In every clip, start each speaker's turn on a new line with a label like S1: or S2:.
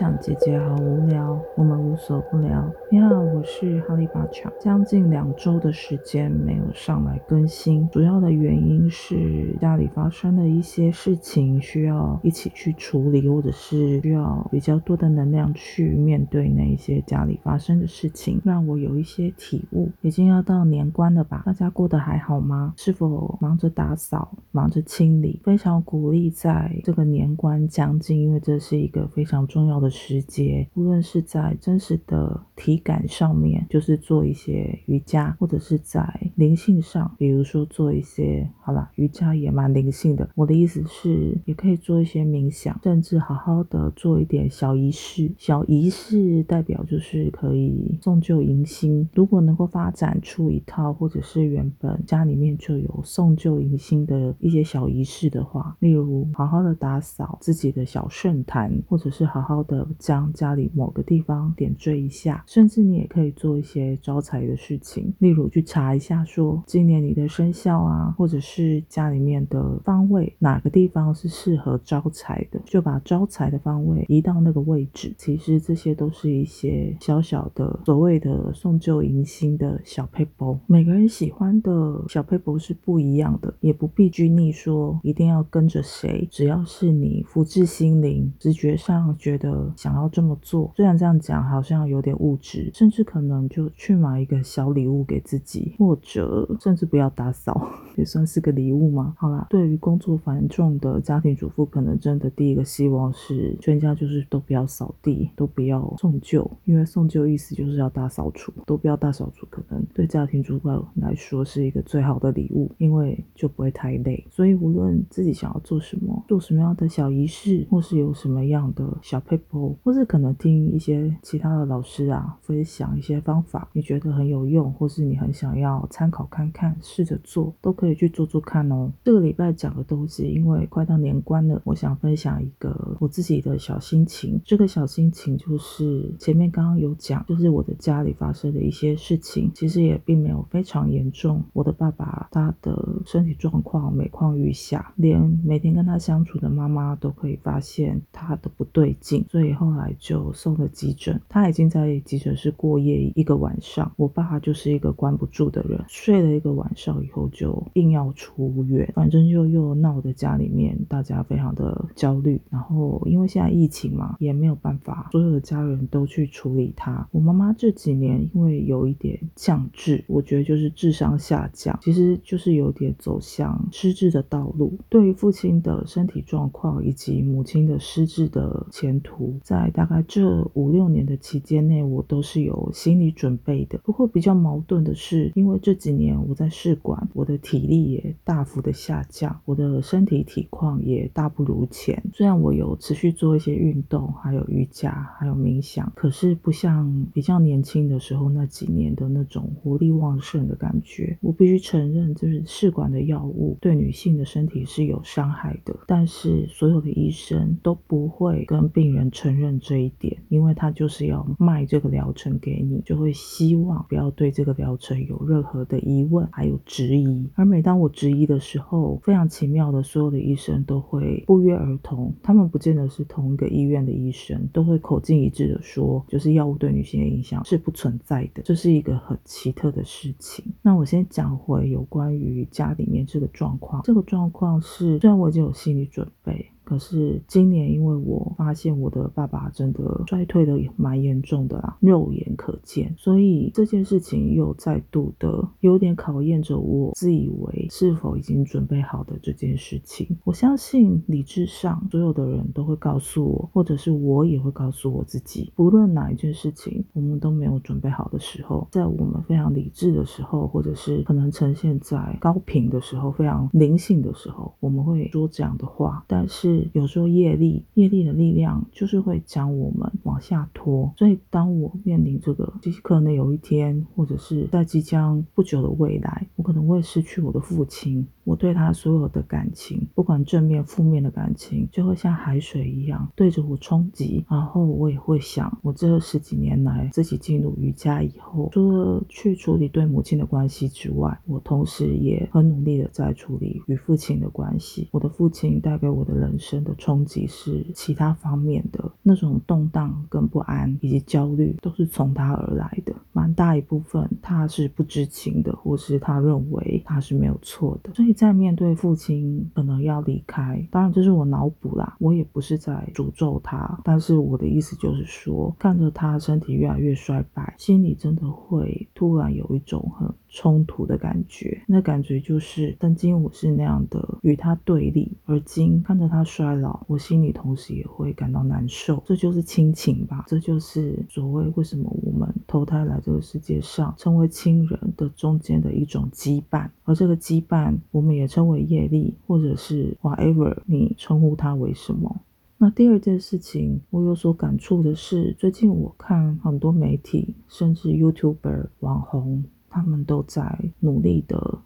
S1: 讲姐姐好无聊，我们无所不聊。你好，我是哈利巴强。将近两周的时间没有上来更新，主要的原因是家里发生了一些事情，需要一起去处理，或者是需要比较多的能量去面对那一些家里发生的事情，让我有一些体悟。已经要到年关了吧？大家过得还好吗？是否忙着打扫，忙着清理？非常鼓励在这个年关将近，因为这是一个非常重要的时节，无论是在真实的体感上面，就是做一些瑜伽，或者是在灵性上，比如说做一些，好了，瑜伽也蛮灵性的。我的意思是，也可以做一些冥想，甚至好好的做一点小仪式。小仪式代表就是可以送旧迎新。如果能够发展出一套，或者是原本家里面就有送旧迎新的一些小仪式的话，例如好好的打扫自己的小圣坛，或者是好好的将家里某个地方点缀一下，甚至你也可以做一些招财的事情，例如去查一下说今年你的生肖啊，或者是家里面的方位哪个地方是适合招财的，就把招财的方位移到那个位置。其实这些都是一些小小的所谓的送旧迎新的小配包，每个人喜欢的小配包是不一样的，也不必拘泥说一定要跟着谁，只要是你福至心灵，直觉上觉得想要这么做。虽然这样讲好像有点物质，甚至可能就去买一个小礼物给自己，或者甚至不要打扫，也算是个礼物吗？好啦，对于工作繁重的家庭主妇，可能真的第一个希望是全家就是都不要扫地，都不要送旧，因为送旧意思就是要大扫除，都不要大扫除，可能对家庭主妇来说是一个最好的礼物，因为就不会太累。所以无论自己想要做什么，做什么样的小仪式，或是有什么样的小 paper，或是可能听一些其他的老师啊分享一些方法，你觉得很有用，或是你很想要参考看看，试着做，都可以去做做看哦。这个礼拜讲的东西，因为快到年关了，我想分享一个我自己的小心情。这个小心情就是前面刚刚有讲，就是我的家里发生的一些事情，其实也并没有非常严重。我的爸爸他的身体状况每况愈下，连每天跟他相处的妈妈都可以发现他的不对劲，所以后来就送了急诊。他已经在急诊室过夜一个晚上。我爸就是一个关不住的人，睡了一个晚上以后就硬要出院，反正就又闹得家里面大家非常的焦虑。然后因为现在疫情嘛，也没有办法，所有的家人都去处理他。我妈妈这几年因为有一点降智，我觉得就是智商下降，其实就是有点走向失智的道路。对于父亲的身体状况以及母亲的失智的前途，在大概这五六年的期间内，我都是有心理准备的。不过比较矛盾的是，因为这几年我在试管，我的体力也大幅的下降，我的身体体况也大不如前。虽然我有持续做一些运动，还有瑜伽，还有冥想，可是不像比较年轻的时候那几年的那种活力旺盛的感觉。我必须承认，就是试管的药物对女性的身体是有伤害的，但是所有的医生都不会跟病人承认这一点，因为他就是要卖这个疗程给你，就会希望不要对这个疗程有任何的疑问还有质疑。而每当我质疑的时候，非常奇妙的，所有的医生都会不约而同，他们不见得是同一个医院的医生，都会口径一致的说，就是药物对女性的影响是不存在的，这是一个很奇特的事情。那我先讲回有关于家里面这个状况，这个状况是，虽然我已经有心理准备。可是今年，因为我发现我的爸爸真的衰退的蛮严重的啦，肉眼可见，所以这件事情又再度的有点考验着我自以为是否已经准备好的这件事情。我相信理智上所有的人都会告诉我，或者是我也会告诉我自己，不论哪一件事情我们都没有准备好的时候，在我们非常理智的时候，或者是可能呈现在高频的时候，非常灵性的时候，我们会说这样的话，但是。有时候业力，业力的力量就是会将我们往下拖。所以当我面临这个，可能有一天，或者是在即将不久的未来，我可可能会失去我的父亲。我对他所有的感情，不管正面、负面的感情，就会像海水一样对着我冲击。然后我也会想，我这十几年来自己进入瑜伽以后，除了去处理对母亲的关系之外，我同时也很努力的在处理与父亲的关系。我的父亲带给我的人生的冲击是其他方面的那种动荡跟不安以及焦虑，都是从他而来的。蛮大一部分他是不知情的，或是他认为他是没有错的，所以。在面对父亲可能要离开，当然这是我脑补啦，我也不是在诅咒他，但是我的意思就是说，看着他身体越来越衰败，心里真的会突然有一种很冲突的感觉。那感觉就是曾经我是那样的与他对立，而今看着他衰老，我心里同时也会感到难受。这就是亲情吧，这就是所谓为什么我们投胎来这个世界上，成为亲人的中间的一种羁绊，而这个羁绊我们。也称为业力，或者是 whatever 你称呼它为什么？那第二件事情，我有所感触的是，最近我看很多媒体，甚至 YouTuber 网红，他们都在努力的。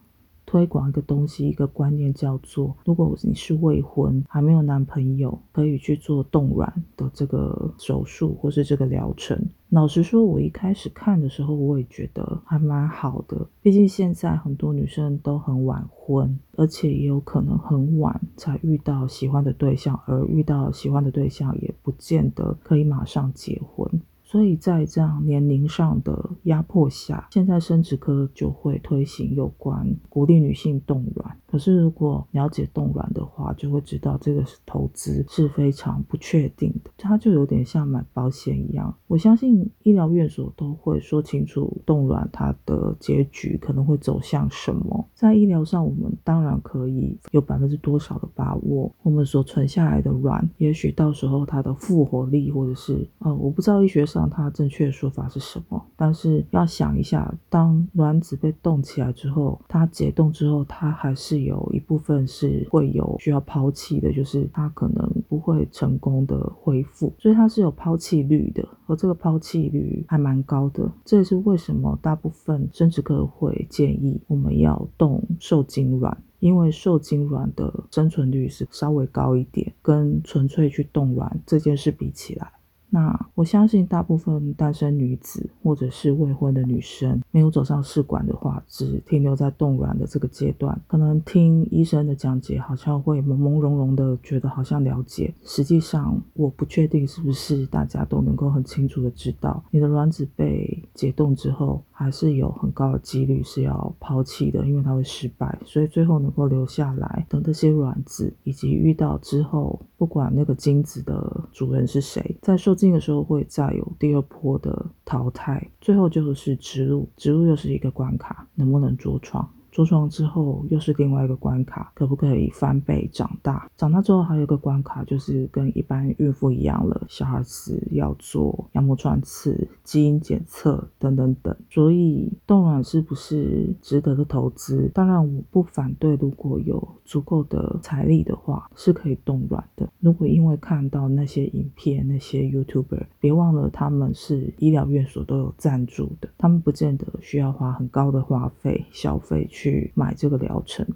S1: 推广一个东西，一个观念叫做：如果你是未婚，还没有男朋友，可以去做冻卵的这个手术或是这个疗程。老实说，我一开始看的时候，我也觉得还蛮好的。毕竟现在很多女生都很晚婚，而且也有可能很晚才遇到喜欢的对象，而遇到喜欢的对象也不见得可以马上结婚。所以在这样年龄上的压迫下，现在生殖科就会推行有关鼓励女性冻卵。可是如果了解冻卵的话，就会知道这个是投资是非常不确定的。它就有点像买保险一样。我相信医疗院所都会说清楚冻卵它的结局可能会走向什么。在医疗上，我们当然可以有百分之多少的把握，我们所存下来的卵，也许到时候它的复活力，或者是呃，我不知道医学上。它正确的说法是什么？但是要想一下，当卵子被冻起来之后，它解冻之后，它还是有一部分是会有需要抛弃的，就是它可能不会成功的恢复，所以它是有抛弃率的，而这个抛弃率还蛮高的。这也是为什么大部分生殖科会建议我们要冻受精卵，因为受精卵的生存率是稍微高一点，跟纯粹去冻卵这件事比起来。那我相信大部分单身女子或者是未婚的女生，没有走上试管的话，只停留在冻卵的这个阶段，可能听医生的讲解，好像会朦朦胧胧的觉得好像了解，实际上我不确定是不是大家都能够很清楚的知道，你的卵子被解冻之后。还是有很高的几率是要抛弃的，因为它会失败，所以最后能够留下来等这些卵子，以及遇到之后，不管那个精子的主人是谁，在受精的时候会再有第二波的淘汰，最后就是植入，植入又是一个关卡，能不能着床？着床之后又是另外一个关卡，可不可以翻倍长大？长大之后还有一个关卡，就是跟一般孕妇一样了，小孩子要做羊膜穿刺、基因检测等等等。所以冻卵是不是值得的投资？当然我不反对，如果有足够的财力的话，是可以冻卵的。如果因为看到那些影片、那些 YouTuber，别忘了他们是医疗院所都有赞助的，他们不见得需要花很高的花费、消费去。去买这个疗程。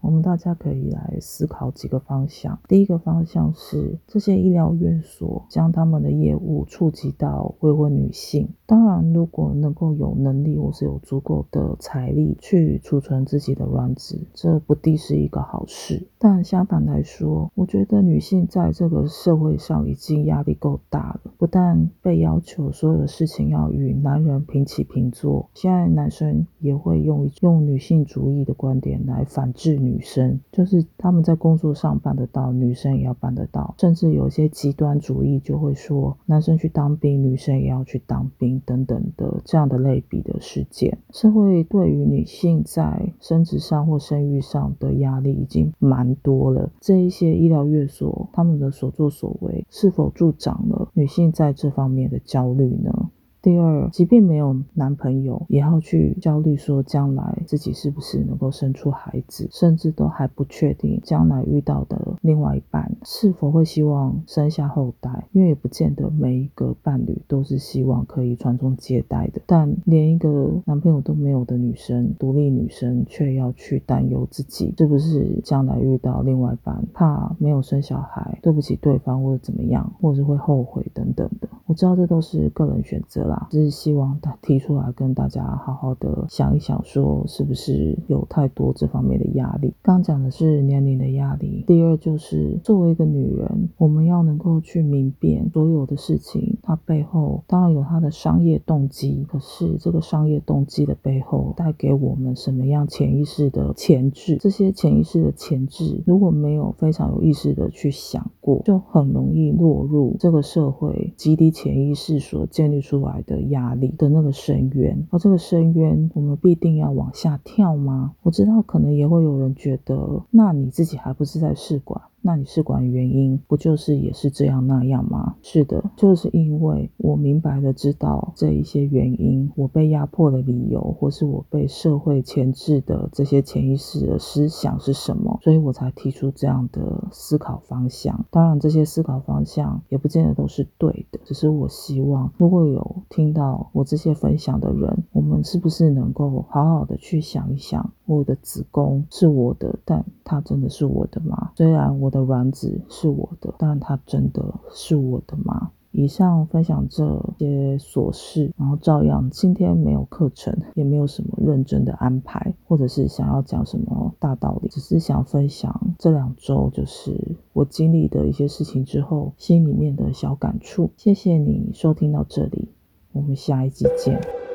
S1: 我们大家可以来思考几个方向。第一个方向是这些医疗院所将他们的业务触及到未婚女性。当然，如果能够有能力或是有足够的财力去储存自己的卵子，这不定是一个好事。但相反来说，我觉得女性在这个社会上已经压力够大了，不但被要求所有的事情要与男人平起平坐，现在男生也会用用女性主义的观点来反制女。女生就是他们在工作上办得到，女生也要办得到，甚至有些极端主义就会说，男生去当兵，女生也要去当兵等等的这样的类比的事件。社会对于女性在生殖上或生育上的压力已经蛮多了。这一些医疗院所他们的所作所为，是否助长了女性在这方面的焦虑呢？第二，即便没有男朋友，也要去焦虑说将来自己是不是能够生出孩子，甚至都还不确定将来遇到的另外一半是否会希望生下后代，因为也不见得每一个伴侣都是希望可以传宗接代的。但连一个男朋友都没有的女生，独立女生却要去担忧自己是不是将来遇到另外一半，怕没有生小孩，对不起对方或者怎么样，或者是会后悔等等的。我知道这都是个人选择啦，只是希望他提出来跟大家好好的想一想，说是不是有太多这方面的压力。刚讲的是年龄的压力，第二就是作为一个女人，我们要能够去明辨所有的事情，它背后当然有它的商业动机，可是这个商业动机的背后带给我们什么样潜意识的潜质？这些潜意识的潜质，如果没有非常有意识的去想就很容易落入这个社会集体。潜意识所建立出来的压力的那个深渊，而这个深渊，我们必定要往下跳吗？我知道，可能也会有人觉得，那你自己还不是在试管？那你试管原因不就是也是这样那样吗？是的，就是因为我明白的知道这一些原因，我被压迫的理由，或是我被社会牵制的这些潜意识的思想是什么，所以我才提出这样的思考方向。当然，这些思考方向也不见得都是对的，只是我希望，如果有听到我这些分享的人，我们是不是能够好好的去想一想，我的子宫是我的，但它真的是我的吗？虽然我的。卵子是我的，但它真的是我的吗？以上分享这些琐事，然后照样今天没有课程，也没有什么认真的安排，或者是想要讲什么大道理，只是想分享这两周就是我经历的一些事情之后心里面的小感触。谢谢你收听到这里，我们下一集见。